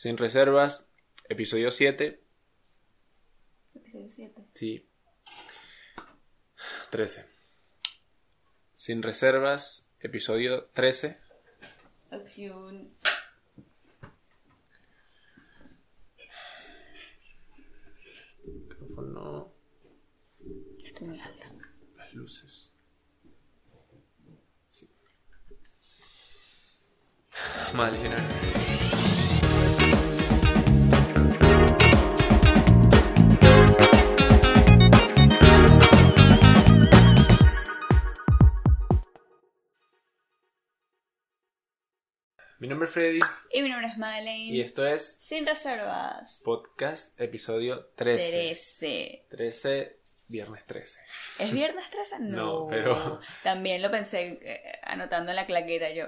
Sin reservas, episodio 7. Episodio 7. Sí. 13. Sin reservas, episodio 13. Acción. Micrófono, Estoy muy alta. las luces. Sí. Mi nombre es Freddy Y mi nombre es Madeleine. y esto es Sin reservas. podcast episodio 13. 13. 13, viernes 13. ¿Es viernes 13? No. No, pero- También lo pensé eh, anotando en la claqueta yo.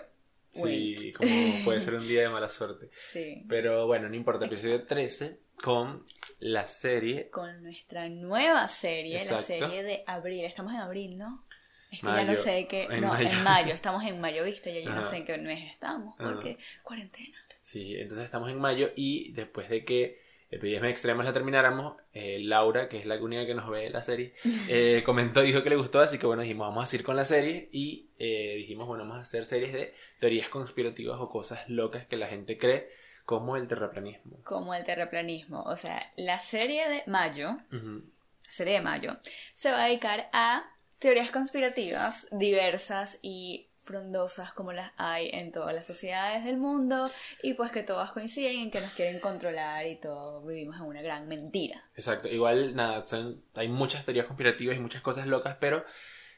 Wait. Sí, como puede ser un día de mala suerte. Sí. Pero bueno, no importa, episodio 13 con la serie Con nuestra nueva serie, Exacto. la serie de abril. Estamos en abril, ¿no? Es que ya no sé qué. En no, mayo. en mayo. Estamos en mayo, ¿viste? Ya yo no sé en qué mes estamos. Ajá. Porque cuarentena. Sí, entonces estamos en mayo y después de que Epidemias Extremas la termináramos, eh, Laura, que es la única que nos ve la serie, eh, comentó, dijo que le gustó, así que bueno, dijimos, vamos a seguir con la serie y eh, dijimos, bueno, vamos a hacer series de teorías conspirativas o cosas locas que la gente cree, como el terraplanismo. Como el terraplanismo. O sea, la serie de mayo Ujú. serie de mayo, se va a dedicar a teorías conspirativas diversas y frondosas como las hay en todas las sociedades del mundo y pues que todas coinciden en que nos quieren controlar y todos vivimos en una gran mentira. Exacto, igual nada, son- hay muchas teorías conspirativas y muchas cosas locas, pero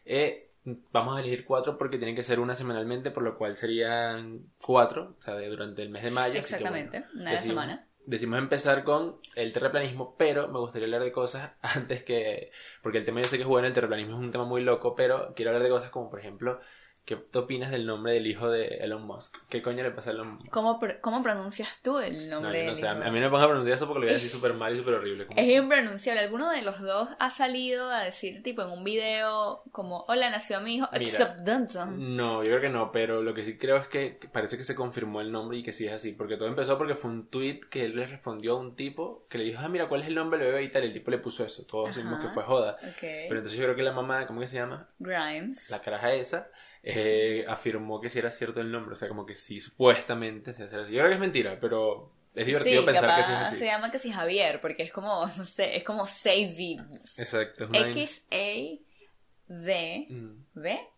eh, vamos a elegir cuatro porque tienen que ser una semanalmente, por lo cual serían cuatro, o sea, durante el mes de mayo. así que, Exactamente, bueno, una a la semana. Decidimos empezar con el terraplanismo, pero me gustaría hablar de cosas antes que... Porque el tema yo sé que es bueno, el terraplanismo es un tema muy loco, pero quiero hablar de cosas como, por ejemplo, ¿qué te opinas del nombre del hijo de Elon Musk? ¿Qué coño le pasa a Elon Musk? ¿Cómo, pr- cómo pronuncias tú el No, nombre? yo no del sé, a hijo? a mí no me pongas a pronunciar eso porque lo voy a decir súper mal y súper horrible. como- Es impronunciable. ¿Alguno de los dos ha salido a decir, tipo, en un video, como, hola, nació mi hijo, Mira. except Dunson? No, yo creo que no, pero lo que sí creo es que parece que se confirmó el nombre y que sí es así, porque todo empezó porque fue un tweet que él le respondió a un tipo que le dijo, ah, mira, ¿cuál es el nombre del bebé y tal? Y el tipo le puso eso, todos decimos que fue joda. Pero entonces yo creo que la mamá, ¿cómo que se llama? Grimes. La caraja esa, eh, afirmó que sí era cierto el nombre, o sea, como que sí, supuestamente se hace así. Yo creo que es mentira, pero es divertido sí, pensar capaz que sí es así. se llama que sí Javier, porque es como, no sé, es como 6 Exacto, es una, X A V Mm, V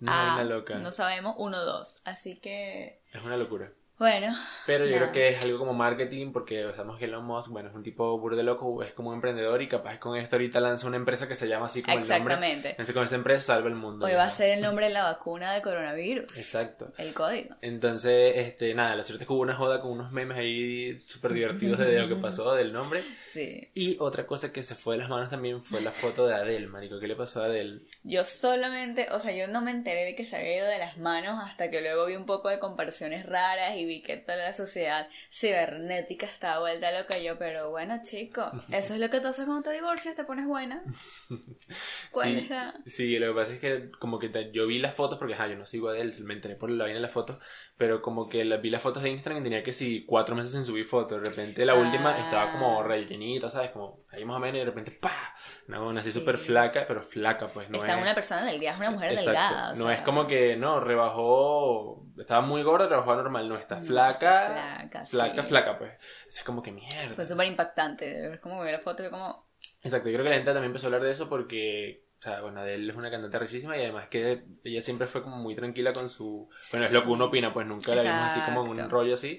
una A vaina loca, no sabemos 1 2, así que es una locura. Bueno, Pero yo Nada. creo que es algo como marketing porque sabemos que Elon Musk, bueno, es un tipo burde loco, es como un emprendedor y capaz con esto ahorita lanza una empresa que se llama así como el nombre. exactamente. Entonces con esa empresa salva el mundo. Hoy ¿no? va a ser el nombre de la vacuna de coronavirus. Exacto. El código. Entonces, este, nada, lo cierto es que hubo una joda con unos memes ahí súper divertidos de lo que pasó, del nombre. Sí. Y otra cosa que se fue de las manos también fue la foto de Adele, marico. ¿Qué le pasó a Adele? Yo solamente, o sea, yo no me enteré de que se había ido de las manos hasta que luego vi un poco de comparaciones raras y vi que toda la sociedad cibernética estaba vuelta loca. Yo, pero bueno, chico, eso es lo que tú haces cuando te divorcias, te pones buena. ¿Cuál sí, es la...? sí, lo que pasa es que como que te- yo vi las fotos, porque ajá, yo no sigo a Adele, me enteré por la vaina de las fotos, pero como que la- vi las fotos de Instagram y tenía que sí, cuatro meses sin subir fotos. De repente la Ah. última estaba como rellenita, ¿sabes? Como ahí más o menos y de repente ¡pa! Una buena así Sí. súper flaca, pero flaca, pues no Está es... una persona delgada, es una mujer Exacto. delgada. o no sea, es como que, no, rebajó, estaba muy gorda, rebajó normal, no, está No, flaca, está flaca, flaca, sí. flaca, pues. Es como que mierda. Fue súper impactante. Es como ver la foto y como... Exacto, yo creo que la gente también empezó a hablar de eso porque, o sea, bueno, Adele es una cantante rechísima y además que ella siempre fue como muy tranquila con su... Bueno, es lo que uno opina, pues nunca la vimos así como en un rollo así.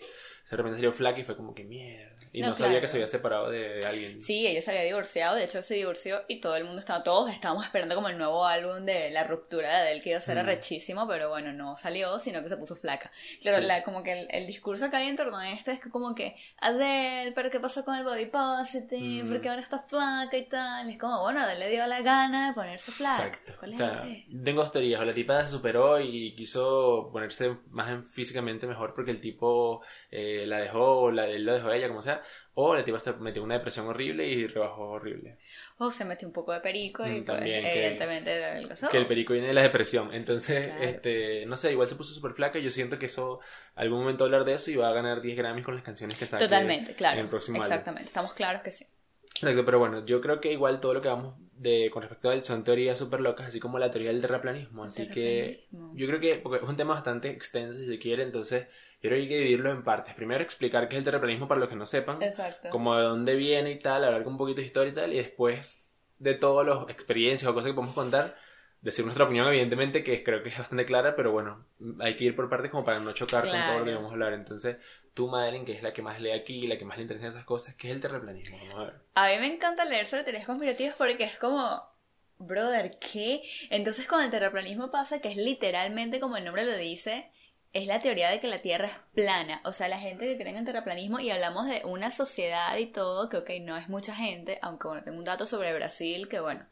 De repente salió flaca y fue como que mierda. Y no, No, sabía claro. que se había separado de alguien. Sí, ella se había divorciado, de hecho se divorció y todo el mundo estaba, todos estábamos esperando como el nuevo álbum de la ruptura de Adele que iba a ser Mm. arrechísimo, pero bueno, no salió, sino que se puso flaca. Claro, Sí. la, como que el, el discurso que hay en torno a esto es que como que, Adele, pero ¿qué pasó con el body positive? Mm. Porque ahora está flaca y tal. Es como, bueno, Adele le dio la gana de ponerse flaca. Exacto. ¿Cuál O es sea, el qué? tengo teorías. O la tipa se superó y quiso ponerse más en- físicamente mejor porque el tipo eh, eh, la dejó, o la, él lo dejó a ella, como sea, o la tipa se metió una depresión horrible y rebajó horrible. O se metió un poco de perico y Mm, pues, también, que- evidentemente adelgazó. Que el perico viene de la depresión. Entonces, Claro. este, no sé, igual se puso súper flaca y yo siento que eso, algún momento hablar de eso y va a ganar 10 Grammys con las canciones que saque Totalmente, claro. en el próximo álbum. Exactamente, estamos claros que sí. Exacto, pero bueno, yo creo que igual todo lo que vamos de con respecto a él son teorías súper locas, así como la teoría del terraplanismo. Así que Terraplanismo. yo creo que, porque es un tema bastante extenso si se quiere, entonces yo creo que hay que dividirlo en partes. Primero explicar qué es el terraplanismo para los que no sepan, Exacto. como de dónde viene y tal, hablar un poquito de historia y tal, y después de todas las experiencias o cosas que podemos contar, decir nuestra opinión, evidentemente, que creo que es bastante clara, pero bueno, hay que ir por partes como para no chocar con todo lo que Claro. vamos a hablar. Entonces, tú, Madeline, que es la que más lee aquí, la que más le interesan esas cosas, ¿qué es el terraplanismo? Vamos a ver. A mí me encanta leer sobre teorías conspirativas porque es como, brother, ¿qué? Entonces con el terraplanismo pasa que es literalmente como el nombre lo dice, es la teoría de que la Tierra es plana. O sea, la gente que cree en el terraplanismo y hablamos de una sociedad y todo, que ok, no es mucha gente, aunque bueno, tengo un dato sobre Brasil que bueno,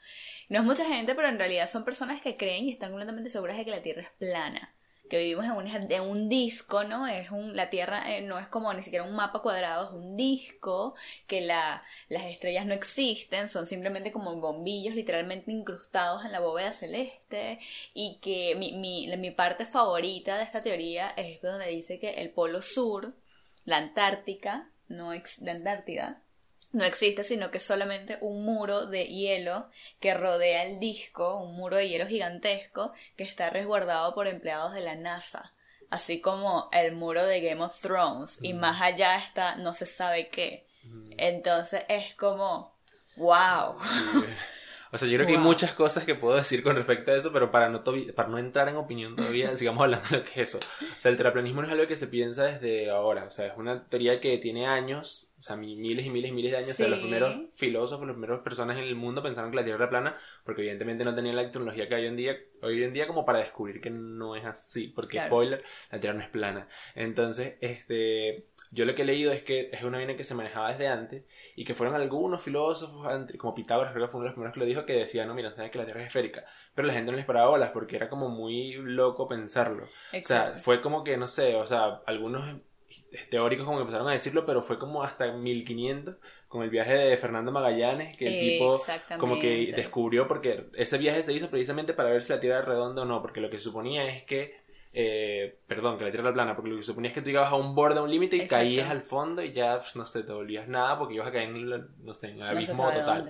no es mucha gente, pero en realidad son personas que creen y están completamente seguras de que la Tierra es plana. Que vivimos en un, en un disco, ¿no? Es un, la Tierra eh, no es como ni siquiera un mapa cuadrado, es un disco, que la, las estrellas no existen, son simplemente como bombillos literalmente incrustados en la bóveda celeste y que mi, mi, mi parte favorita de esta teoría es donde dice que el polo sur, la Antártica, no ex- la Antártida, no existe, sino que es solamente un muro de hielo que rodea el disco, un muro de hielo gigantesco que está resguardado por empleados de la NASA, así como el muro de Game of Thrones, y más allá está no se sabe qué. Entonces es como, wow. Sí. O sea, yo creo que hay muchas cosas que puedo decir con respecto a eso, pero para no, para no entrar en opinión todavía, sigamos hablando de lo que es eso. O sea, el terraplanismo no es algo que se piensa desde ahora. O sea, es una teoría que tiene años, sea, mi- miles y miles y miles de años. O sea, los primeros filósofos, las primeras personas en el mundo pensaron que la Tierra era plana, porque evidentemente no tenían la tecnología que hay hoy en día, hoy en día como para descubrir que no es así. Porque, Claro. spoiler, la Tierra no es plana. Entonces, este, yo lo que he leído es que es una vaina que se manejaba desde antes y que fueron algunos filósofos, como Pitágoras, creo que fue uno de los primeros que lo dijo, que decía, no, mira, saben que la Tierra es esférica. Pero la gente no les paraba bolas porque era como muy loco pensarlo. O sea, fue como que, no sé, o sea, algunos teóricos como que empezaron a decirlo, pero fue como hasta 1500 con el viaje de Fernando Magallanes, que el tipo como que descubrió, porque ese viaje se hizo precisamente para ver si la Tierra era redonda o no, porque lo que suponía es que, eh, perdón, que la Tierra era plana, porque lo que suponía es que tú llegabas a un borde, a un límite y Exacto. caías al fondo y ya, pues, no sé, te volvías nada porque ibas a caer en, el- no sé, en el No se abismo total.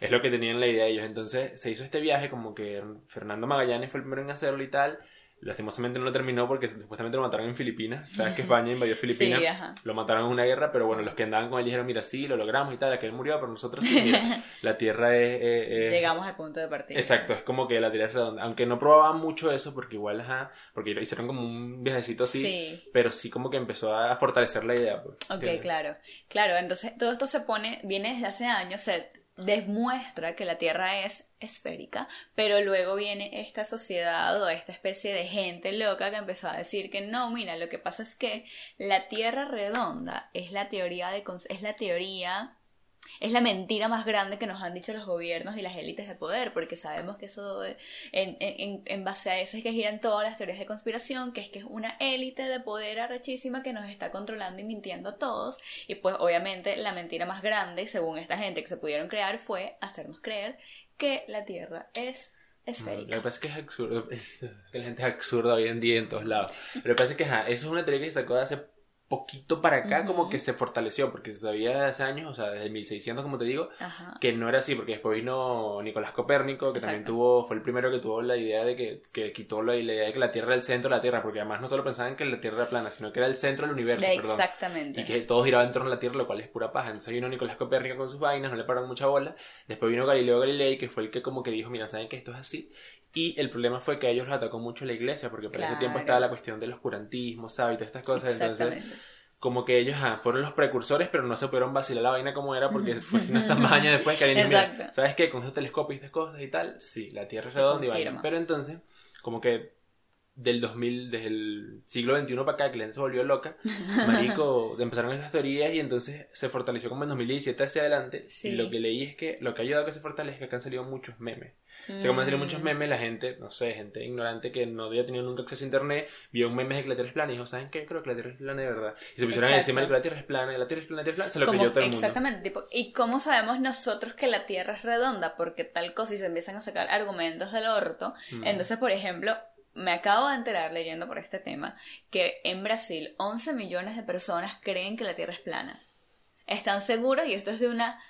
Es lo que tenían la idea ellos. Entonces se hizo este viaje como que Fernando Magallanes fue el primero en hacerlo y tal. Lastimosamente no lo terminó porque supuestamente lo mataron en Filipinas. Sabes que España invadió Filipinas. Sí, ajá. Lo mataron en una guerra, pero bueno, los que andaban con él dijeron, mira, sí, lo logramos y tal, aquel murió, pero nosotros sí, mira, la Tierra es... es- es- Llegamos al punto de partida. Exacto, es como que la Tierra es redonda. Aunque no probaban mucho eso, porque igual, ajá, porque hicieron como un viajecito así, Sí. pero sí como que empezó a fortalecer la idea. Pues, Ok, claro. Claro, entonces todo esto se pone, viene desde hace años, se demuestra que la Tierra es esférica, pero luego viene esta sociedad o esta especie de gente loca que empezó a decir que no, mira, lo que pasa es que la Tierra redonda es la teoría de es la teoría es la mentira más grande que nos han dicho los gobiernos y las élites de poder, porque sabemos que eso, en, en, en base a eso es que giran todas las teorías de conspiración, que es que es una élite de poder arrechísima que nos está controlando y mintiendo a todos, y pues obviamente la mentira más grande, según esta gente que se pudieron crear, fue hacernos creer que la Tierra es Lo esférica. que pasa es que es absurdo, que la gente es absurda hoy en día en todos lados. Pero lo que pasa es que ajá, eso es una teoría que se sacó de hace poquito para acá, como que se fortaleció, porque se sabía desde hace años, o sea, desde 1600, como te digo, Ajá. que no era así, porque después vino Nicolás Copérnico, que también tuvo, fue el primero que tuvo la idea de que, que quitó la, la idea de que la Tierra era el centro de la Tierra, porque además no solo pensaban que la Tierra era plana, sino que era el centro del universo, perdón. Exactamente. Y que todo giraba en torno a la Tierra, lo cual es pura paja. Entonces vino Nicolás Copérnico con sus vainas, no le pararon mucha bola. Después vino Galileo Galilei, que fue el que como que dijo, mira, saben que esto es así. Y el problema fue que a ellos los atacó mucho la iglesia, porque por ese tiempo estaba la cuestión del oscurantismo, ¿sabes? Y todas estas cosas. Entonces, como que ellos ajá, fueron los precursores, pero no se pudieron vacilar la vaina como era, porque fue sino hasta más años después que alguien mira. ¿sabes qué? Con esos telescopios y estas cosas y tal, sí, la Tierra es redonda y vaina. Pero entonces, como que del 2000, desde el siglo XXI para acá, que la gente se volvió loca, marico, empezaron estas teorías y entonces se fortaleció como en 2017 hacia adelante. Sí. Y lo que leí es que lo que ha ayudado a que se fortalezca es que han salido muchos memes. O sea, como han salido muchos Mm. memes, la gente, no sé, gente ignorante que no había tenido nunca acceso a internet, vio un meme de que la Tierra es plana y dijo, ¿saben qué? Creo que la Tierra es plana de verdad. Y se pusieron Exacto. encima de que la Tierra es plana, la Tierra es plana, la Tierra es plana, se lo Como- creyó todo el mundo. exactamente, ¿y cómo sabemos nosotros que la Tierra es redonda? Porque tal cosa y se empiezan a sacar argumentos del orto. Mm. Entonces, por ejemplo, me acabo de enterar leyendo por este tema que en Brasil 11 millones de personas creen que la Tierra es plana. Están seguros y esto es de una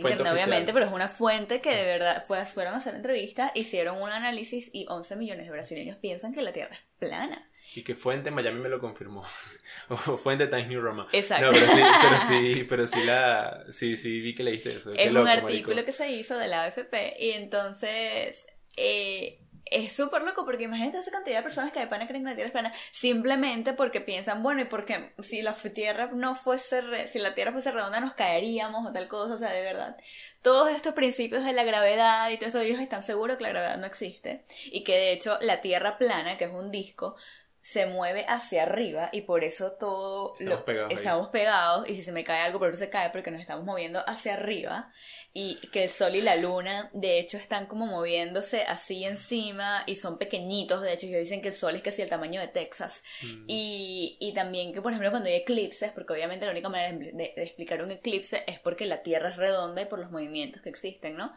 Fuente obviamente, pero es una fuente que de verdad fue, fueron a hacer entrevistas, hicieron un análisis y 11 millones de brasileños piensan que la Tierra es plana. Y que Fuente en Miami me lo confirmó. o Fuente Times New Roma. Exacto. No, pero sí, pero sí, pero sí la, sí, sí vi que leíste eso. Qué es loco, un marico. artículo que se hizo de la AFP y entonces eh, es súper loco porque imagínate esa cantidad de personas que de pana creen que la Tierra es plana simplemente porque piensan, bueno, y porque si la Tierra no fuese, re- si la Tierra fuese redonda nos caeríamos o tal cosa, o sea, de verdad. Todos estos principios de la gravedad y todo eso, ellos están seguros que la gravedad no existe y que de hecho la Tierra plana, que es un disco, se mueve hacia arriba y por eso todo Estamos lo pegados estamos pegados y si se me cae algo por eso se cae porque nos estamos moviendo hacia arriba y que el sol y la luna de hecho están como moviéndose así encima y son pequeñitos de hecho ellos dicen que el sol es casi el tamaño de Texas Mm. y, y también que por ejemplo cuando hay eclipses porque obviamente la única manera de, de- de explicar un eclipse es porque la Tierra es redonda y por los movimientos que existen ¿no?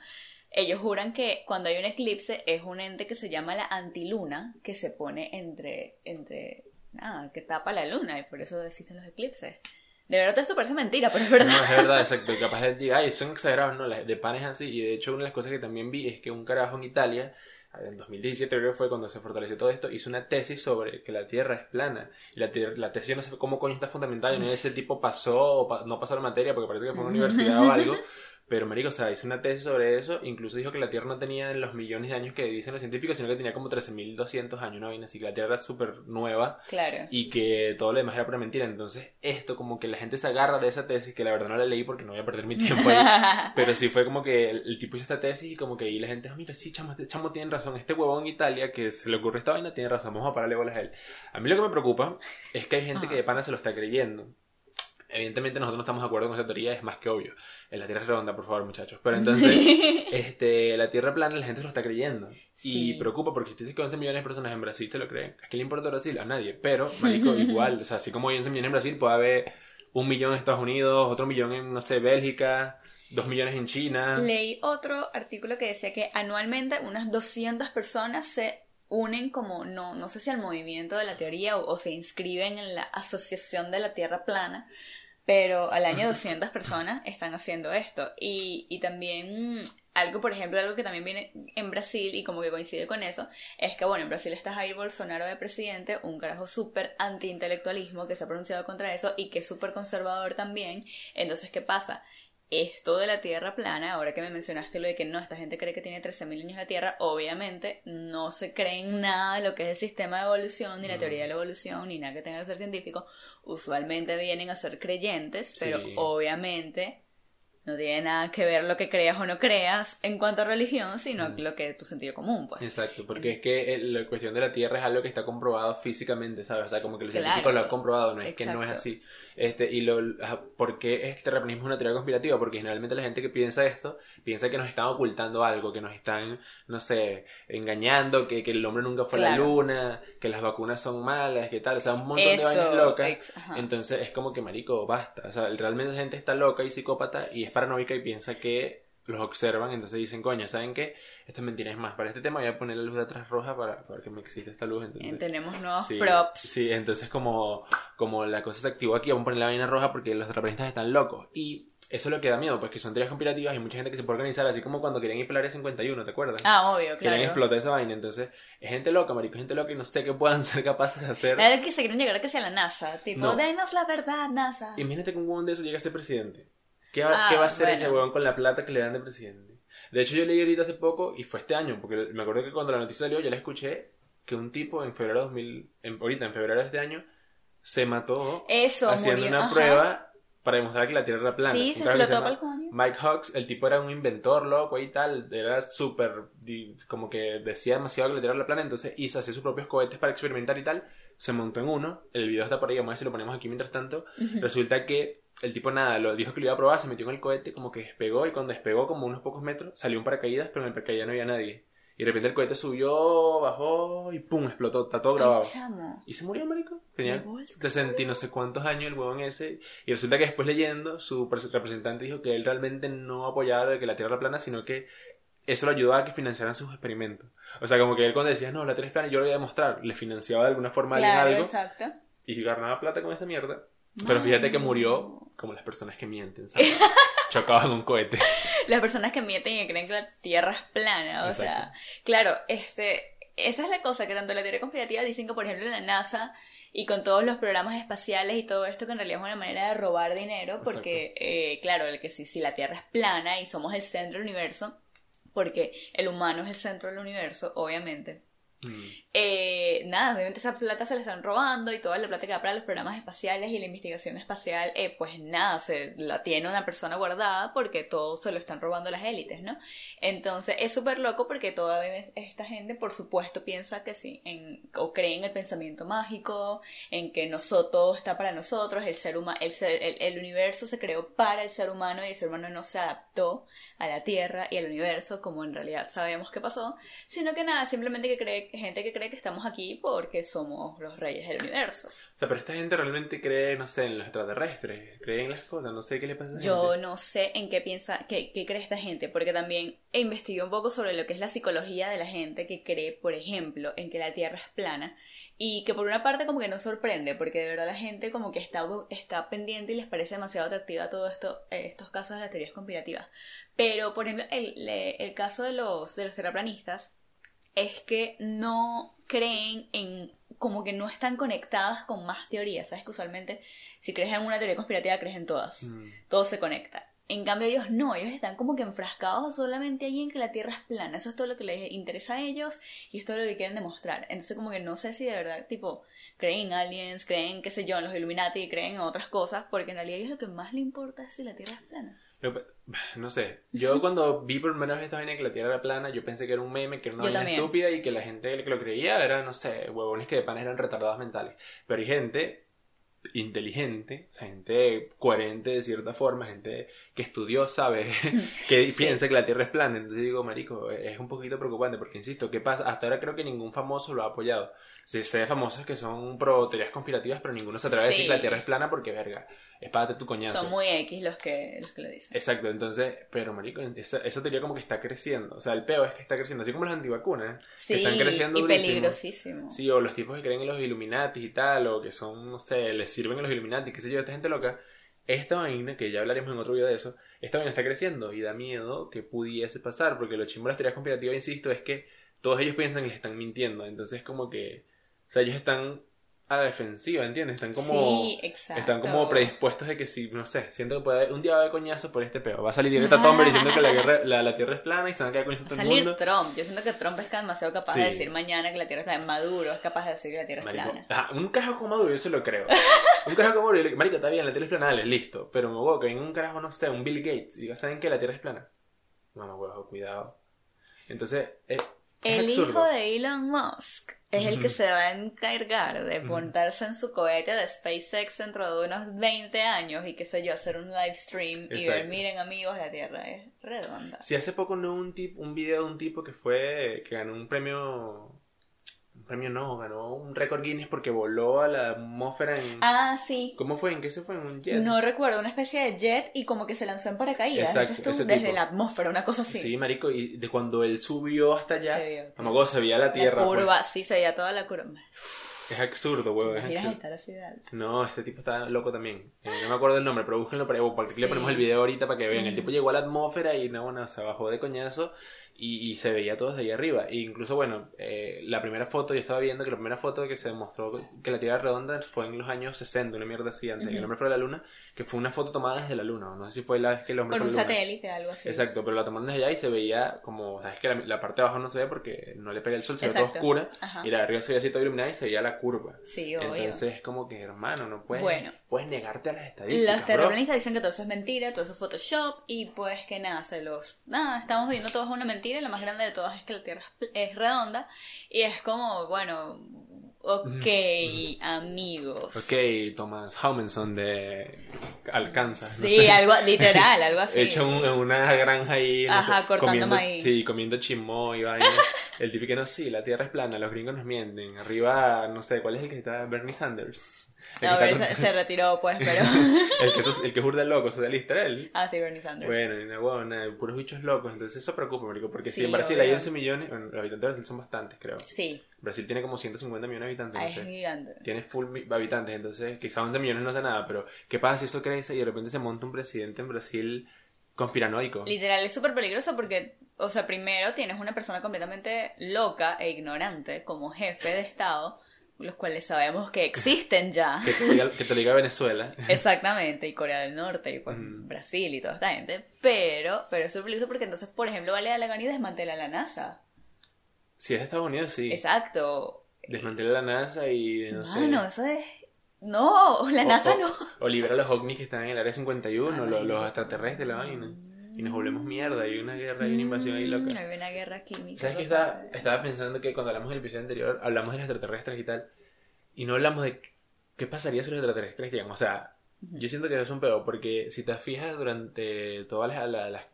Ellos juran que cuando hay un eclipse es un ente que se llama la antiluna que se pone entre, entre, nada, que tapa la luna y por eso existen los eclipses. De verdad todo esto parece mentira, pero es verdad. No, es verdad, exacto. Y capaz de decir, ay, son exagerados, no, de pan es así. Y de hecho, una de las cosas que también vi es que un carajo en Italia, en 2017 creo que fue cuando se fortaleció todo esto, hizo una tesis sobre que la Tierra es plana. Y la, la tesis no sé cómo coño está fundamentada, y no ese tipo pasó o pa- no pasó la materia porque parece que fue una universidad o algo. Pero, marico, o sea, hizo una tesis sobre eso, incluso dijo que la Tierra no tenía los millones de años que dicen los científicos, sino que tenía como 13.200 años, ¿no? Y así que la Tierra era súper nueva Claro. y que todo lo demás era pura mentira. Entonces, esto como que la gente se agarra de esa tesis, que la verdad no la leí porque no voy a perder mi tiempo ahí. Pero sí fue como que el, el tipo hizo esta tesis y como que ahí la gente, "Ah, mira, sí, chamo, este chamo tiene razón. Este huevón en Italia que se le ocurre esta vaina tiene razón. Vamos a pararle bolas a él. A mí lo que me preocupa es que hay gente que de pana se lo está creyendo. Evidentemente nosotros no estamos de acuerdo con esa teoría, es más que obvio. La Tierra es redonda, por favor, muchachos. Pero entonces, este, la Tierra plana, la gente se lo está creyendo. Y Sí. preocupa porque tú dices que 11 millones de personas en Brasil se lo creen. ¿A qué le importa Brasil? A nadie. Pero, marico, igual. O sea, así como hay 11 millones en Brasil, puede haber un millón en Estados Unidos, otro millón en, no sé, Bélgica, dos millones en China. Leí otro artículo que decía que anualmente unas 200 personas se unen como, no, no sé si al movimiento de la teoría o, o se inscriben en la asociación de la Tierra plana, pero al año 200 personas están haciendo esto. Y, y también algo, por ejemplo, algo que también viene en Brasil y como que coincide con eso, es que, bueno, en Brasil está Jair Bolsonaro de presidente, un carajo súper anti-intelectualismo que se ha pronunciado contra eso y que es súper conservador también. Entonces, ¿qué pasa? Esto de la Tierra plana, ahora que me mencionaste lo de que no, esta gente cree que tiene 13.000 años la Tierra, obviamente no se cree en nada de lo que es el sistema de evolución, ni la Mm. teoría de la evolución, ni nada que tenga que ser científico. Usualmente vienen a ser creyentes, pero Sí. obviamente no tiene nada que ver lo que creas o no creas en cuanto a religión, sino Mm. lo que es tu sentido común, pues. Exacto, porque es que el- la cuestión de la Tierra es algo que está comprobado físicamente, ¿sabes? O sea, como que los Claro, científicos lo han comprobado, no es que no es exacto. así. Este, y lo, ¿por qué este terraplanismo es una teoría conspirativa? Porque generalmente la gente que piensa esto, piensa que nos están ocultando algo, que nos están, no sé, engañando, que, que el hombre nunca fue a la Claro. luna, que las vacunas son malas, que tal, o sea, un montón de Eso, vainas locas. Entonces es como que, marico, basta. O sea, realmente la gente está loca y psicópata y es paranoica y piensa que los observan, entonces dicen, coño, ¿saben qué? Esta es mentira. Es más, para este tema voy a poner la luz de atrás roja para, para que me exista esta luz. Entonces, Tenemos nuevos sí, props. sí, entonces como, como la cosa se activó aquí, vamos a poner la vaina roja porque los terraplanistas están locos. Y eso es lo que da miedo, pues que son teorías conspirativas y mucha gente que se puede organizar, así como cuando querían ir para el área 51, ¿te acuerdas? Ah, obvio, Querían claro. explotar esa vaina, entonces es gente loca, marico, es gente loca y no sé qué puedan ser capaces de hacer. Era que se quieren llegar a que sea la NASA, tipo, No. denos la verdad, NASA. Imagínate que un huevón de eso llega a ser presidente. ¿Qué va, Ah, qué va a hacer bueno. ese huevón con la plata que le dan de presidente? De hecho, yo leí ahorita hace poco, y fue este año, porque me acuerdo que cuando la noticia salió, yo la escuché, que un tipo en febrero de 2000, en- ahorita en febrero de este año, se mató Eso, haciendo murió. una ajá. prueba para demostrar que la Tierra era plana. Sí, se explotó pa'l coño. Mike Hawks, el tipo era un inventor loco y tal, era súper, como que decía demasiado que le tirara la plana, entonces hizo así sus propios cohetes para experimentar y tal, se montó en uno, el video está por ahí, vamos a ver si lo ponemos aquí mientras tanto, resulta que el tipo nada, lo dijo que lo iba a probar, se metió en el cohete, como que despegó y cuando despegó como unos pocos metros, salió un paracaídas, pero en el paracaídas no había nadie. Y de repente el cohete subió, bajó y pum, explotó, está todo grabado. Y se murió, marico. Tenía De bolsa. 60 y no sé cuántos años el huevón ese. Y resulta que después leyendo, su pres- representante dijo que él realmente no apoyaba lo de que la Tierra era plana, sino que eso lo ayudaba a que financiaran sus experimentos. O sea, como que él cuando decía, no, la Tierra es plana, yo lo voy a demostrar, le financiaba de alguna forma a alguien Claro, algo exacto. y ganaba plata con esa mierda. Pero fíjate que murió como las personas que mienten, ¿sabes? Chocaban en un cohete. Las personas que mienten y creen que la Tierra es plana, o sea, claro, este, esa es la cosa que tanto la teoría conspirativa dicen que, por ejemplo, en la NASA y con todos los programas espaciales y todo esto que en realidad es una manera de robar dinero, porque, eh, claro, el que si, si la Tierra es plana y somos el centro del universo, porque el humano es el centro del universo, obviamente. Mm. Eh, nada, obviamente esa plata se la están robando y toda la plata que va para los programas espaciales y la investigación espacial, eh, pues nada, se la tiene una persona guardada porque todo se lo están robando las élites, ¿no? Entonces es súper loco porque toda esta gente, por supuesto, piensa que sí, en, o cree en el pensamiento mágico, en que nosotros, todo está para nosotros, el ser humano, el, el, el universo se creó para el ser humano y el ser humano no se adaptó a la Tierra y al universo como en realidad sabemos que pasó, sino que nada, simplemente que cree, gente que cree que estamos aquí porque somos los reyes del universo. O sea, pero esta gente realmente cree, no sé, en los extraterrestres, cree en las cosas, no sé qué le pasa a esa Yo gente. no sé en qué piensa, qué, qué cree esta gente, porque también investigué un poco sobre lo que es la psicología de la gente que cree, por ejemplo, en que la Tierra es plana y que por una parte como que no sorprende, porque de verdad la gente como que está, está pendiente y les parece demasiado atractiva todo esto, estos casos de las teorías conspirativas. Pero, por ejemplo, el, le- el caso de los, de los terraplanistas es que no creen en como que no están conectadas con más teorías, sabes que usualmente si crees en una teoría conspirativa crees en todas Mm. todo se conecta. En cambio ellos no, ellos están como que enfrascados solamente ahí en que la Tierra es plana. Eso es todo lo que les interesa a ellos y es todo lo que quieren demostrar. Entonces como que no sé si de verdad, tipo, creen en aliens, creen, qué sé yo, en los Illuminati, creen en otras cosas, porque en realidad a ellos lo que más les importa es si la Tierra es plana. Pero, No sé, yo cuando vi por primera vez esta vaina que la Tierra era plana, yo pensé que era un meme, que era una Yo vaina también. estúpida y que la gente que lo creía era, no sé, huevones que de panes eran retardados mentales. Pero hay gente inteligente, o sea, gente coherente de cierta forma, gente que estudió, sabe, que piensa que la Tierra es plana. Entonces digo, marico, es un poquito preocupante porque, insisto, ¿qué pasa? Hasta ahora creo que ningún famoso lo ha apoyado. Se sé de famosos que son pro teorías conspirativas, pero ninguno se atreve a decir Sí. que la Tierra es plana porque, verga, espárate tu coñazo. Son muy X los que, los que lo dicen. Exacto, entonces, pero marico, esa, esa teoría como que está creciendo. O sea, el peo es que está creciendo, así como las antivacunas, Sí, que están creciendo y durísimo. peligrosísimo. Sí, o los tipos que creen en los Illuminati y tal, o que son, no sé, les sirven a los Illuminati, qué sé yo, esta gente loca. Esta vaina, que ya hablaremos en otro video de eso, esta vaina está creciendo y da miedo que pudiese pasar, porque lo chimbo de las teorías conspirativas, insisto, es que todos ellos piensan que les están mintiendo, entonces como que, o sea, ellos están a la defensiva, ¿entiendes? Están como... sí, exacto. Están como predispuestos de que si, no sé, siento que puede haber, un día va a haber coñazo por este peo. Va a salir Greta Thunberg diciendo que la, guerra- la, la Tierra es plana y se van a quedar coñazo a todo el salir mundo. Trump. Yo siento que Trump es demasiado capaz Sí. de decir mañana que la Tierra es plana. Maduro es capaz de decir que la Tierra es Marico, plana. ajá, un carajo como Maduro, yo se lo creo. Un carajo como Maduro, yo le- marico, está bien, la Tierra es plana, dale, listo. Pero me huevo que venga un carajo, no sé, un Bill Gates y diga, ¿saben que la Tierra es plana? Mamá, huevo, cuidado. Entonces, eh, es El absurdo. hijo de Elon Musk es el que se va a encargar de montarse en su cohete de SpaceX dentro de unos 20 años y qué sé yo, hacer un live stream y ver, miren amigos, la Tierra es redonda. Si hace poco no un tip, un video de un tipo que fue, que ganó un premio, premio no, ganó un récord Guinness porque voló a la atmósfera en... Ah, sí. ¿Cómo fue? ¿En qué se fue? ¿En un jet? No recuerdo, una especie de jet y como que se lanzó en paracaídas, Exacto, tú, ese desde tipo. la atmósfera, una cosa así. Sí, marico, y de cuando él subió hasta allá, Se vio. no se veía la tierra. la pues. curva, sí, se veía toda la curva. Es absurdo, huevón, es Imaginas absurdo. estar así de alto. No, este tipo está loco también. Eh, no me acuerdo el nombre, pero búsquenlo o porque aquí le Sí. ponemos el video ahorita para que vean. El tipo llegó a la atmósfera y no, bueno, se bajó de coñazo y, y se veía todo desde ahí arriba. E incluso, bueno, eh, la primera foto, yo estaba viendo que la primera foto que se demostró que la Tierra redonda fue en los años 60, una mierda así, antes que el hombre fuera a la Luna, que fue una foto tomada desde la Luna. No sé si fue la vez que el hombre Por fue un a la Luna. satélite, algo así. Exacto, pero la tomaron desde allá y se veía como, sabes que la, la parte de abajo no se ve porque no le pega el sol, se ve todo Exacto. oscura Ajá. y la de arriba se veía así todo iluminada y se veía la curva. Sí, obvio. Entonces es como que, hermano, no puedes, Bueno. puedes negarte a las estadísticas. Los terraplanistas dicen que todo eso es mentira, todo eso es Photoshop y pues que nada, se los... Nada, estamos viendo todo es una mentira y la más grande de todas es que la Tierra es redonda y es como, bueno, ok, amigos. Ok, Thomas Haumenson de Alcanza. no Sí, sé. algo literal, algo así. Hecho en, en una granja ahí. no Ajá, sé, cortando comiendo, maíz. Sí, comiendo chimó y vaina. el típico no, sí, la tierra es plana, los gringos nos mienten. Arriba, no sé, ¿cuál es el que está? Bernie Sanders. No, está se, se retiró pues, pero... el que, sos- el que jurda loco, socialista, él. ah, sí, Bernie Sanders. Bueno, y huevona, puros bichos locos. Entonces eso preocupa, marico, porque si Sí, en Brasil obvio. hay 11 millones, bueno, los habitantes de Brasil son bastantes, creo. Sí, Brasil tiene como 150 millones de habitantes, ah, no es sé. gigante. Tienes full habitantes, entonces quizás 11 millones no hace nada, pero ¿qué pasa si eso crece y de repente se monta un presidente en Brasil conspiranoico? Literal, es súper peligroso porque, o sea, primero tienes una persona completamente loca e ignorante como jefe de Estado, los cuales sabemos que existen ya. Que te diga, que te lo diga Venezuela. Exactamente, y Corea del Norte, y pues Ujú. Brasil y toda esta gente. Pero, pero es peligroso porque entonces, por ejemplo, vale a la gana y desmantela la NASA. Si es de Estados Unidos, sí. Exacto. Desmantela la NASA y no sé. Mano, eso es... No, la o- NASA o- no. O libera a los ovnis que están en el área 51, Ah, lo- los, marico. extraterrestres, la vaina. Y nos volvemos mierda, hay una guerra, hay una invasión ahí Mm, loca. Hay una guerra química. ¿Sabes qué? por Estaba, pensando que cuando hablamos del episodio anterior, hablamos de los extraterrestres y tal, y no hablamos de qué pasaría si los extraterrestres llegan. O sea, yo siento que eso es un peor, porque si te fijas durante toda la, la- la-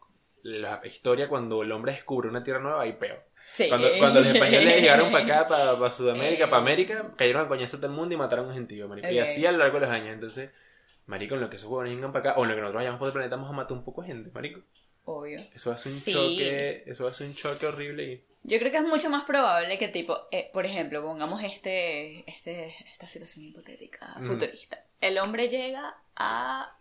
la historia, cuando el hombre descubre una tierra nueva, hay peo. Sí. Cuando, cuando los españoles llegaron para acá, para, para Sudamérica, Eh. para América, cayeron a coñazo a todo el mundo y mataron a un gentío, marico. Y así a lo largo de los años. Entonces, marico, en lo que esos huevones vengan para acá, o en lo que nosotros vayamos por el planeta, vamos a matar un poco de gente, marico. Obvio. Eso hace un Sí. choque, eso hace un choque horrible y... Yo creo que es mucho más probable que tipo, eh, por ejemplo, pongamos este, este, esta situación hipotética, Ujú. futurista. El hombre llega a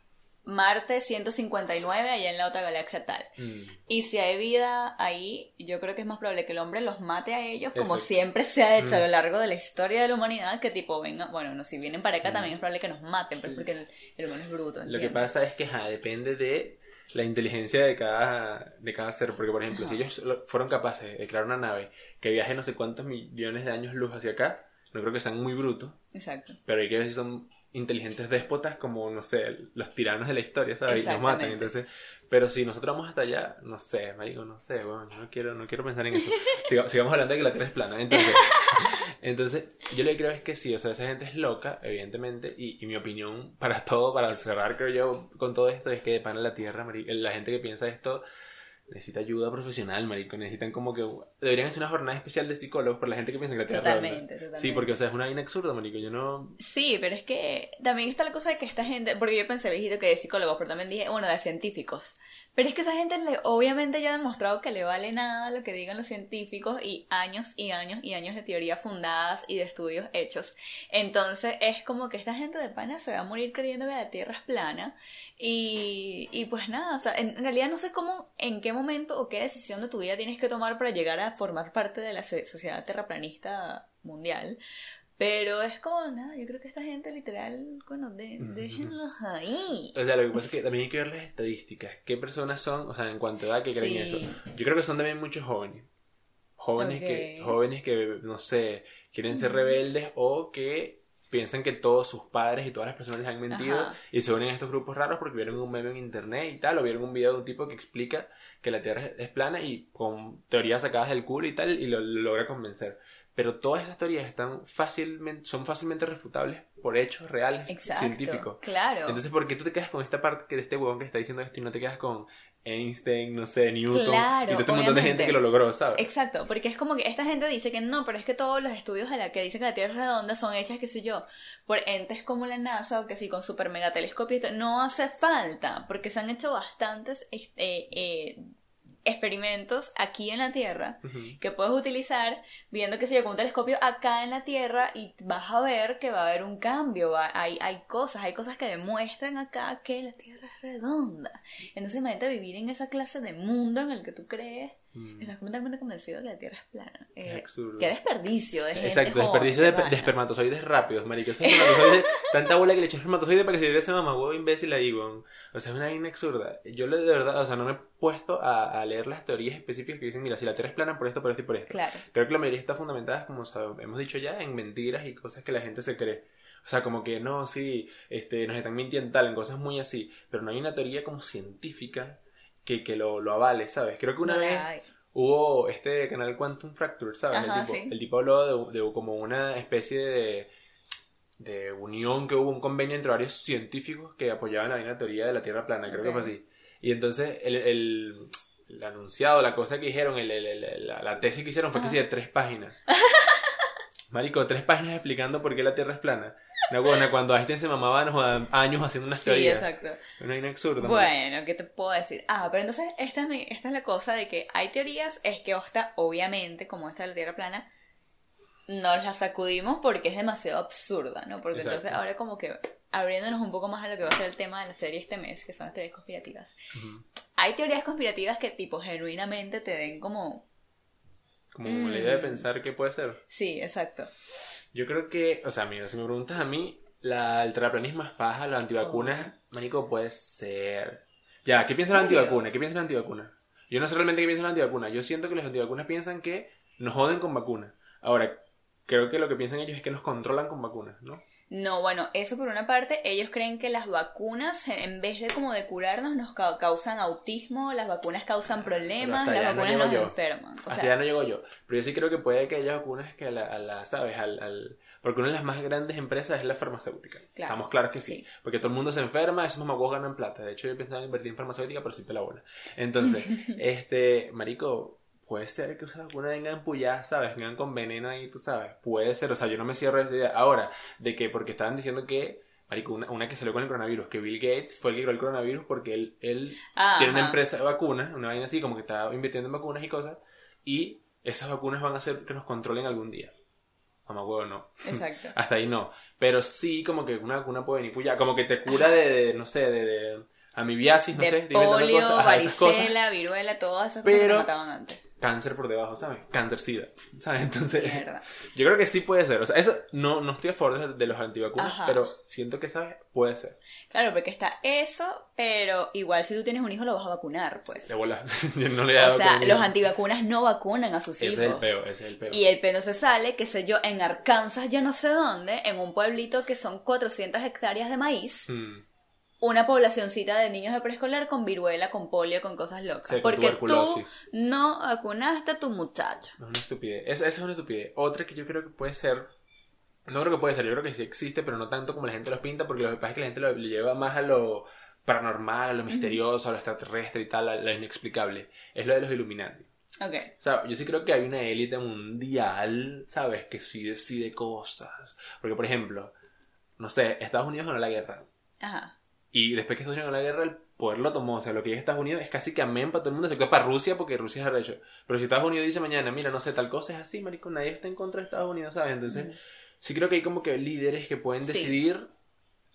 Marte 159, allá en la otra galaxia tal. Mm. Y si hay vida ahí, yo creo que es más probable que el hombre los mate a ellos, como Eso. siempre se ha hecho a Mm. lo largo de la historia de la humanidad, que tipo, venga, bueno, no, si vienen para acá Mm. también es probable que nos maten, pero es porque el, el humano es bruto. Lo que ¿entiendes? pasa es que ajá, depende de la inteligencia de cada, de cada ser. Porque, por ejemplo, si ellos lo- fueron capaces de crear una nave que viaje no sé cuántos millones de años luz hacia acá, no creo que sean muy brutos. Exacto. Pero hay que ver si son inteligentes déspotas como, no sé, los tiranos de la historia, ¿sabes? Y nos matan. Entonces, pero si nosotros vamos hasta allá, no sé, marico, no sé, bueno, yo no quiero, no quiero pensar en eso. Siga- sigamos hablando de que la Tierra es plana. Entonces, entonces, yo lo que creo es que sí, o sea, esa gente es loca, evidentemente, y, y mi opinión para todo, para cerrar, creo yo, con todo esto, es que de pana la Tierra, marico, la gente que piensa esto necesita ayuda profesional, marico, necesitan como que, deberían hacer una jornada especial de psicólogos por la gente que piensa que la redonda. Totalmente, totalmente. Sí, porque, o sea, es una vaina absurda, marico, yo no... Sí, pero es que también está la cosa de que esta gente, porque yo pensé, viejito, que de psicólogos, pero también dije, bueno, de científicos. Pero es que esa gente le, obviamente ya ha demostrado que le vale nada lo que digan los científicos y años y años y años de teoría fundadas y de estudios hechos. Entonces es como que esta gente de pana se va a morir creyendo que la Tierra es plana y, y pues nada, o sea, en, en realidad no sé cómo, en qué momento o qué decisión de tu vida tienes que tomar para llegar a formar parte de la so- sociedad terraplanista mundial. Pero es como, nada, yo creo que esta gente literal, bueno, de- déjenlos ahí. O sea, lo que pasa es que también hay que ver las estadísticas. ¿Qué personas son, o sea, en cuanto a edad que creen Sí. eso? Yo creo que son también muchos jóvenes. Jóvenes que, jóvenes que, no sé, quieren ser rebeldes o que piensan que todos sus padres y todas las personas les han mentido Ajá. y se unen a estos grupos raros porque vieron un meme en internet y tal, o vieron un video de un tipo que explica que la Tierra es- es plana y con teorías sacadas del culo y tal, y lo, lo logra convencer. Pero todas esas teorías están fácilmente, son fácilmente refutables por hechos reales Exacto. científicos. Claro. Entonces, ¿por qué tú te quedas con esta parte que de este huevón que está diciendo esto y no te quedas con Einstein, no sé, Newton Claro, y todo un montón de gente que lo logró, ¿sabes? Exacto, porque es como que esta gente dice que no, pero es que todos los estudios de la que dicen que la Tierra es redonda son hechas, qué sé yo, por entes como la NASA o que sí, con super megatelescopios. y todo. No hace falta, porque se han hecho bastantes este, eh, experimentos aquí en la Tierra que puedes utilizar viendo que se con un telescopio acá en la Tierra y vas a ver que va a haber un cambio, va- hay, hay cosas, hay cosas que demuestran acá que la Tierra es redonda. Entonces imagínate vivir en esa clase de mundo en el que tú crees Mm. Estás completamente convencido que la Tierra es plana. Es Eh, absurdo. qué desperdicio de gente Exacto, joven, desperdicio de, espermatozoides rápidos, marico. Esos espermatozoides, tanta bola que le echó espermatozoide para que se diera ese mamagüevo imbécil ahí, weón. O sea, es una vaina absurda. Yo de verdad, o sea, no me he puesto a, a leer las teorías específicas que dicen, mira, si la Tierra es plana por esto, por esto y por esto. Claro. Creo que la mayoría está fundamentada, como sab- hemos dicho ya, en mentiras y cosas que la gente se cree. O sea, como que no, sí, este, nos están mintiendo tal, en cosas muy así. Pero no hay una teoría como científica que, que lo, lo avale, ¿sabes? Creo que una vez hubo este canal Quantum Fracture, ¿sabes? Ajá, el, tipo, sí. el tipo habló de, de como una especie de, de unión que hubo, un convenio entre varios científicos que apoyaban la misma teoría de la Tierra plana, creo que fue así. Y entonces el, el, el anunciado, la cosa que dijeron, el, el- el- la, la tesis que hicieron fue que Ajá. sí, de tres páginas. Marico, tres páginas explicando por qué la Tierra es plana. Una buena, cuando Einstein se mamaba no jodan, años haciendo unas Sí, teorías. exacto. Una vaina absurda. marico. Bueno, ¿qué te puedo decir? Ah, pero entonces esta es, mi- esta es la cosa de que hay teorías, es que esta, obviamente, como esta de la Tierra plana, nos la sacudimos porque es demasiado absurda, ¿no? Porque Exacto. entonces ahora como que abriéndonos un poco más a lo que va a ser el tema de la serie este mes, que son las teorías conspirativas. Ujú. Hay teorías conspirativas que tipo genuinamente te den como... Como la idea de Mm. pensar qué puede ser. Sí, exacto. Yo creo que, o sea, mira, si me preguntas a mí, la, el terraplanismo es paja, los antivacunas, marico, puede ser. Ya, ¿qué piensan los serio? antivacunas? ¿Qué piensan los antivacunas? Yo no sé realmente qué piensan los antivacunas. Yo siento que los antivacunas piensan que nos joden con vacunas. Ahora, creo que lo que piensan ellos es que nos controlan con vacunas, ¿no? No, bueno, eso por una parte, ellos creen que las vacunas, en vez de como de curarnos, nos ca- causan autismo, las vacunas causan problemas, las no vacunas nos yo. enferman. O Hasta sea, ya no llego yo. Pero yo sí creo que puede que haya vacunas que a la, a la- ¿sabes? Al, al- Porque una de las más grandes empresas es la farmacéutica. Claro. Estamos claros que sí. Sí. Porque todo el mundo se enferma, esos mamagüos ganan plata. De hecho, yo pensaba en invertir en farmacéutica, pero sí la bola. Entonces, este, marico, puede ser que vacuna venga empullada, ¿sabes? Vengan con veneno ahí, tú sabes. Puede ser, o sea, yo no me cierro esa idea. Ahora, de que, porque estaban diciendo que, marico, una, una que salió con el coronavirus, que Bill Gates fue el que creó el coronavirus porque él, él Ah, tiene una empresa de vacunas, una vaina así, como que está invirtiendo en vacunas y cosas, y esas vacunas van a hacer que nos controlen algún día. Mamá huevo, no. Exacto. Hasta ahí no. Pero sí, como que una vacuna puede venir cuya, como que te cura de, de, no sé, de, de amibiasis, no de sé, polio, cosas, ajá, esas cosas. varicela, viruela, todas esas cosas que Pero- mataban antes. Cáncer por debajo, ¿sabes? Cáncer sida, ¿sabes? Entonces, yo creo que sí puede ser. O sea, eso no, no estoy a favor de, de los antivacunas, Ajá. pero siento que, ¿sabes? Puede ser. Claro, porque está eso, pero igual si tú tienes un hijo lo vas a vacunar, pues. De bola. Yo no le he dado O sea, los antivacunas no vacunan a sus Ese hijos. es el peo, ese es el peo. Y el pelo se sale, qué sé yo, en Arkansas, yo no sé dónde, en un pueblito que son 400 hectáreas de maíz, Mm. Una poblacioncita de niños de preescolar con viruela, con polio, con cosas locas. Sí, con porque tú no vacunaste a tu muchacho. Es una estupidez. Esa, esa es una estupidez. Otra que yo creo que puede ser. No creo que puede ser, yo creo que sí existe, pero no tanto como la gente los pinta, porque lo que pasa es que la gente lo, lo lleva más a lo paranormal, a lo misterioso, a lo extraterrestre y tal, a lo inexplicable. Es lo de los Illuminati. Ok. O sea, yo sí creo que hay una élite mundial, ¿sabes? Que sí decide cosas. Porque, por ejemplo, no sé, Estados Unidos ganó la guerra. Ajá. Y después que Estados Unidos ganó la guerra, el poder lo tomó. O sea, lo que es Estados Unidos es casi que amén para todo el mundo, excepto para Rusia, porque Rusia es arrecho. Pero si Estados Unidos dice mañana, mira, no sé, tal cosa es así, marico, nadie está en contra de Estados Unidos, ¿sabes? Entonces, sí creo que hay como que líderes que pueden Sí. decidir,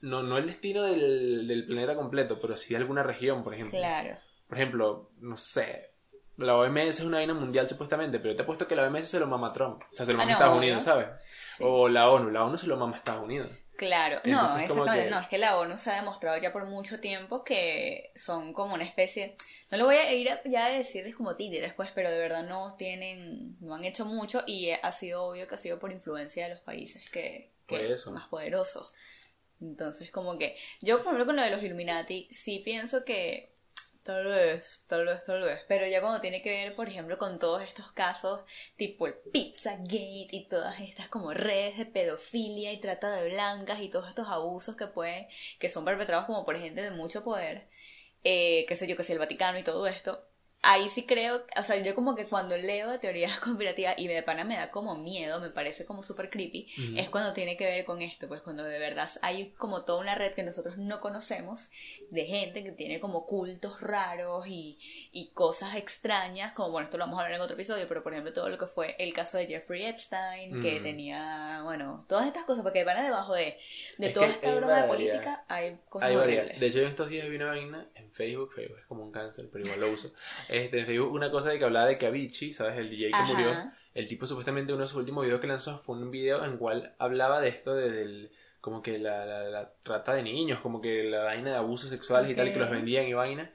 no, no el destino del, del planeta completo, pero sí de alguna región, por ejemplo. Claro. Por ejemplo, no sé, la OMS es una vaina mundial supuestamente, pero te apuesto que la OMS se lo mama Trump. O sea, se lo Ah, mama Estados obvio. Unidos, ¿sabes? Sí. O la ONU, la ONU se lo mama Estados Unidos. Claro, Entonces, no, exactamente, que- no, es que la ONU se ha demostrado ya por mucho tiempo que son como una especie, no lo voy a ir a- ya a decirles como títeres, pues, pero de verdad no tienen, no han hecho mucho y ha sido obvio que ha sido por influencia de los países que, que eso. más poderosos. Entonces, como que, yo por ejemplo con lo de los Illuminati, sí pienso que Tal vez, tal vez, tal vez. Pero ya cuando tiene que ver, por ejemplo, con todos estos casos, tipo el Pizzagate y todas estas como redes de pedofilia y trata de blancas y todos estos abusos que pueden, que son perpetrados como por gente de mucho poder, eh, qué sé yo, que si el Vaticano y todo esto, ahí sí creo, o sea, yo como que cuando leo de teorías conspirativas y de pana me da como miedo, me parece como súper creepy, es cuando tiene que ver con esto, pues cuando de verdad hay como toda una red que nosotros no conocemos de gente que tiene como cultos raros y, y cosas extrañas, como bueno, esto lo vamos a hablar en otro episodio, pero por ejemplo todo lo que fue el caso de Jeffrey Epstein, que Mm. tenía, bueno, todas estas cosas, porque van debajo de, de Es toda esta broma de política hay cosas Hay horribles. De hecho, en estos días vi una vaina en Facebook, Facebook es como un cáncer, pero igual lo uso. este, en Facebook una cosa de que hablaba de que Avicii, ¿sabes? El DJ que Ajá. murió. El tipo supuestamente uno de sus últimos videos que lanzó fue un video en el cual hablaba de esto de, del como que la, la, la trata de niños, como que la vaina de abusos sexuales y tal, que los vendían y vaina.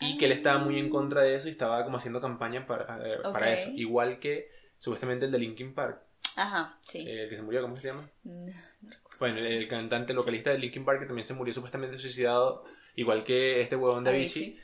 Y que él estaba muy en contra de eso y estaba como haciendo campaña para, eh, para eso. Igual que supuestamente el de Linkin Park, Ajá, sí. eh, el que se murió, ¿cómo se llama? Bueno, el, el cantante localista de Linkin Park que también se murió supuestamente suicidado, igual que este huevón de Avicii.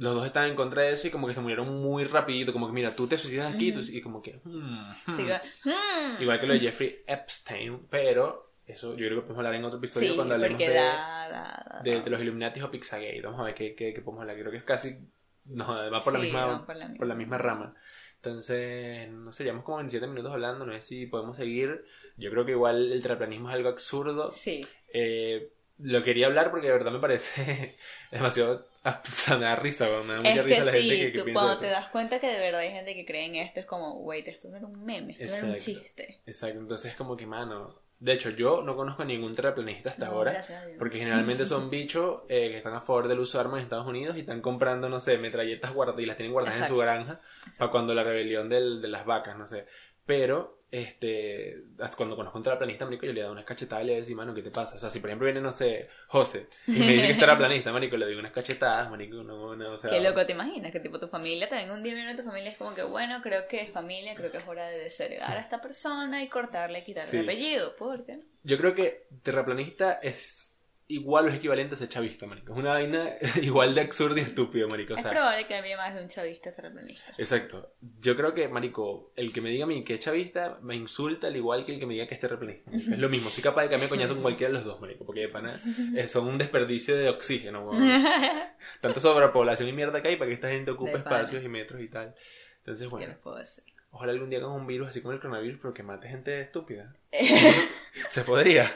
Los dos estaban en contra de eso y como que se murieron muy rapidito, como que mira, tú te suicidas aquí y como que... hmm, Sí, hmm. que- mm. Igual que lo de Jeffrey Epstein, pero eso yo creo que podemos hablar en otro episodio Sí, cuando hablemos de, da, da- da- de, de los Illuminati o Pizzagate. Vamos a ver qué, qué, qué podemos hablar. Creo que es casi... No, va por, la Sí, misma, va por la misma. por la misma rama. Entonces, no sé, llevamos como 27 minutos hablando, no sé si podemos seguir. Yo creo que igual el terraplanismo es algo absurdo. Sí. Eh, lo quería hablar porque de verdad me parece demasiado... O sea, me da risa, me da mucha Es risa que la gente sí, que, que tú piensa cuando eso. te das cuenta que de verdad hay gente que cree en esto, es como, wait, esto no era un meme, esto no era un Exacto. chiste. Exacto, entonces es como que, mano... De hecho, yo no conozco a ningún terraplanista hasta No, ahora. gracias a Dios. Porque generalmente son bichos eh, que están a favor del uso de armas en Estados Unidos y están comprando, no sé, metralletas guardadas y las tienen guardadas en su granja para cuando la rebelión del- de las vacas, no sé. Pero, este, cuando conozco un terraplanista, marico, yo le doy unas cachetadas y le digo, mano, ¿qué te pasa? O sea, si por ejemplo viene, no sé, José, y me dice que es terraplanista, marico, le doy unas cachetadas, marico, no, no, o sea... Qué loco te imaginas, que tipo tu familia venga un día viene tu familia es como que bueno, creo que es familia, creo que es hora de desheredar a esta persona y cortarle, quitarle Sí. el apellido, ¿por qué? Yo creo que terraplanista es igual o es equivalente a ser chavista, marico. Es una vaina igual de absurdo y estúpido, marico. O es sea, probable que haya más de un chavista terraplanista. Exacto. Yo creo que, marico, el que me diga a mí que es chavista me insulta al igual que el que me diga que es terraplanista. Es lo mismo. Soy capaz de cambiar coñazo con cualquiera de los dos, marico. Porque de pana eh, son un desperdicio de oxígeno. Tanta sobrepoblación y mierda que hay para que esta gente ocupe espacios y metros y tal. Entonces, ¿Qué bueno, les puedo decir? ojalá algún día con un virus así como el coronavirus, pero que mate gente estúpida. Se podría.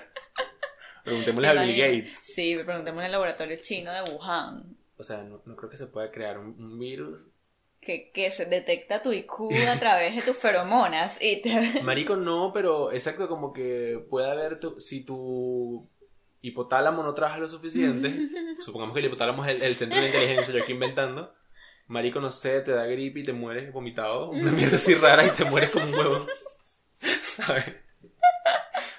Preguntémosle a Bill Gates. Sí, preguntemos en el laboratorio chino de Wuhan. O sea, no, no creo que se pueda crear un, un virus. Que, que se detecta tu IQ a través de tus feromonas y te... Marico, no, pero exacto, como que puede haber tu, si tu hipotálamo no trabaja lo suficiente, supongamos que el hipotálamo es el, el centro de inteligencia, yo aquí inventando, Marico, no sé, te da gripe y te mueres vomitado, una mierda así rara y te mueres como un huevo, ¿sabes?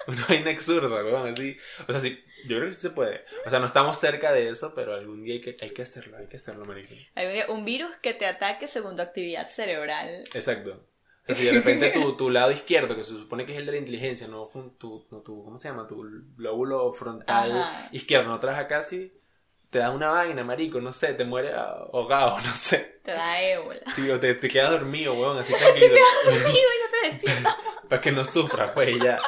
Una vaina absurda, weón, así. O sea, sí, yo creo que sí se puede. O sea, no estamos cerca de eso, pero algún día hay que, hay que hacerlo, hay que hacerlo, marico. Hay un virus que te ataque según tu actividad cerebral. Exacto. O sea, si de repente tu, tu lado izquierdo, que se supone que es el de la inteligencia, no, tu, no tu, ¿cómo se llama? Tu lóbulo frontal Ajá. izquierdo no trabaja casi, te da una vaina, marico, no sé, te muere ahogado, no sé. Te da ébola. Sí, o te, te quedas dormido, weón, así tranquilo. Dormido y no te despiertas. Para que no sufras, pues, ya.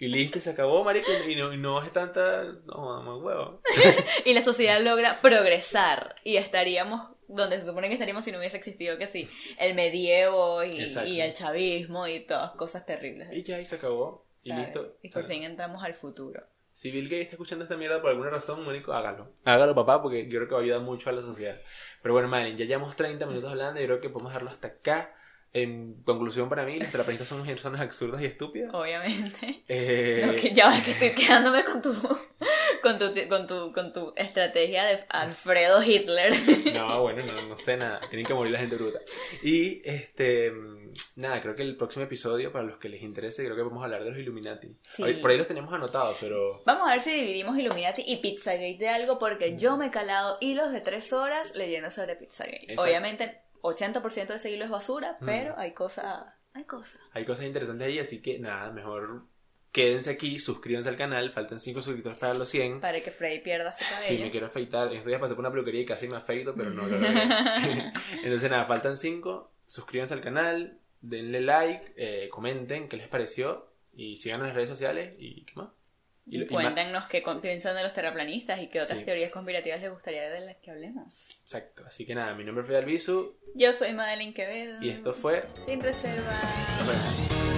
Y listo, y se acabó, marico, y no, y no es tanta... No, más huevo. Y la sociedad logra progresar y estaríamos donde se supone que estaríamos si no hubiese existido que sí, el medievo y, el chavismo y todas cosas terribles. Y ya, y se acabó. Y ¿sabes? listo. Y por fin entramos al futuro. Si Bill Gates está escuchando esta mierda por alguna razón, Mónico, hágalo. Hágalo, papá, porque yo creo que va a ayudar mucho a la sociedad. Pero bueno, Madeline, ya llevamos 30 minutos hablando y yo creo que podemos dejarlo hasta acá. En conclusión, para mí, las terapeutas son personas absurdas y estúpidas. Obviamente. Eh, No, que ya va que estoy quedándome con tu con tu con tu con tu estrategia de Alfredo Hitler. No, bueno, no, no sé nada. Tienen que morir la gente bruta. Y, este, nada, creo que el próximo episodio, para los que les interese, creo que vamos a hablar de los Illuminati. Sí. Por ahí los tenemos anotados, pero... Vamos a ver si dividimos Illuminati y Pizzagate de algo porque yo me he calado hilos de tres horas leyendo sobre Pizzagate. Exacto. Obviamente 80% de ese hilo es basura, Mm. pero hay cosas, hay cosas. Hay cosas interesantes ahí, así que nada, mejor quédense aquí, suscríbanse al canal, faltan 5 suscriptores para los 100. Para que Freddy pierda su cabello. Sí, me quiero afeitar. En estos días pasé por una peluquería y casi me afeito, pero no lo. Entonces, nada, faltan 5. Suscríbanse al canal, denle like, eh, comenten qué les pareció y sigan en las redes sociales y qué más. Y, Cuéntanos qué piensan de los terraplanistas y qué otras Sí. teorías conspirativas les gustaría de las que hablemos. Exacto. Así que nada, mi nombre es Fred Albizu Yo soy Madeline Quevedo. y esto fue. Sin reserva. Nos vemos.